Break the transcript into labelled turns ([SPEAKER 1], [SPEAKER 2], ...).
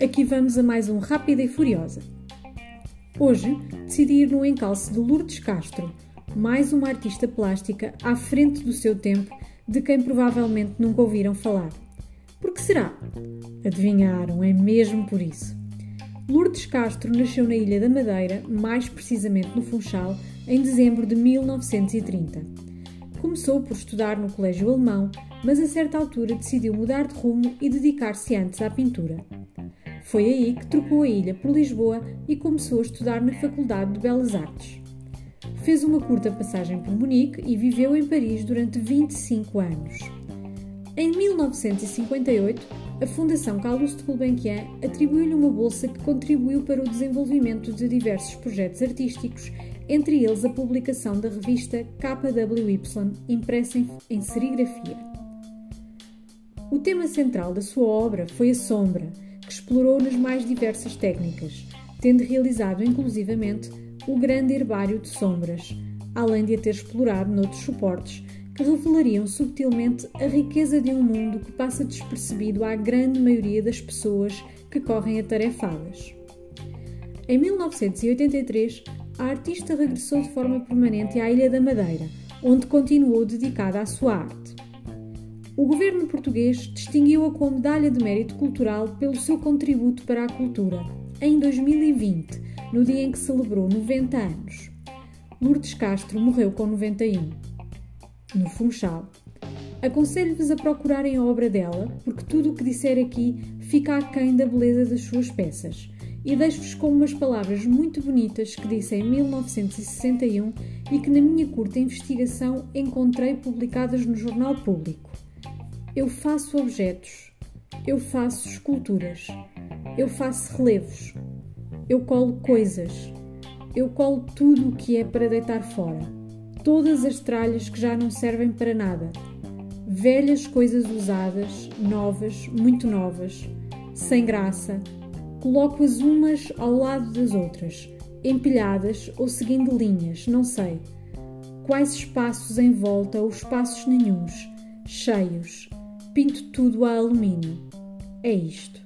[SPEAKER 1] aqui vamos a mais um Rápida e Furiosa. Hoje decidi ir no encalço de Lourdes Castro, mais uma artista plástica à frente do seu tempo, de quem provavelmente nunca ouviram falar. Por que será? Adivinharam, é mesmo por isso. Lourdes Castro nasceu na Ilha da Madeira, mais precisamente no Funchal, em dezembro de 1930. Começou por estudar no Colégio Alemão, mas a certa altura decidiu mudar de rumo e dedicar-se antes à pintura. Foi aí que trocou a ilha por Lisboa e começou a estudar na Faculdade de Belas Artes. Fez uma curta passagem por Munique e viveu em Paris durante 25 anos. Em 1958, a Fundação Carlos de Gulbenkian atribuiu-lhe uma bolsa que contribuiu para o desenvolvimento de diversos projetos artísticos, entre eles a publicação da revista KWY, impressa em serigrafia. O tema central da sua obra foi a sombra, que explorou nas mais diversas técnicas, tendo realizado inclusivamente o grande herbário de sombras, além de a ter explorado noutros suportes revelariam subtilmente a riqueza de um mundo que passa despercebido à grande maioria das pessoas que correm atarefadas. Em 1983, a artista regressou de forma permanente à Ilha da Madeira, onde continuou dedicada à sua arte. O governo português distinguiu-a com a Medalha de Mérito Cultural pelo seu contributo para a cultura, em 2020, no dia em que celebrou 90 anos. Lourdes Castro morreu com 91. No Funchal. Aconselho-vos a procurarem a obra dela, porque tudo o que disser aqui fica aquém da beleza das suas peças. E deixo-vos com umas palavras muito bonitas que disse em 1961 e que, na minha curta investigação, encontrei publicadas no Jornal Público. Eu faço objetos, eu faço esculturas, eu faço relevos, eu colo coisas, eu colo tudo o que é para deitar fora, todas as tralhas que já não servem para nada, velhas coisas usadas, novas, muito novas, sem graça, coloco-as umas ao lado das outras, empilhadas ou seguindo linhas, não sei. Quais espaços em volta ou espaços nenhuns, cheios, pinto tudo a alumínio. É isto.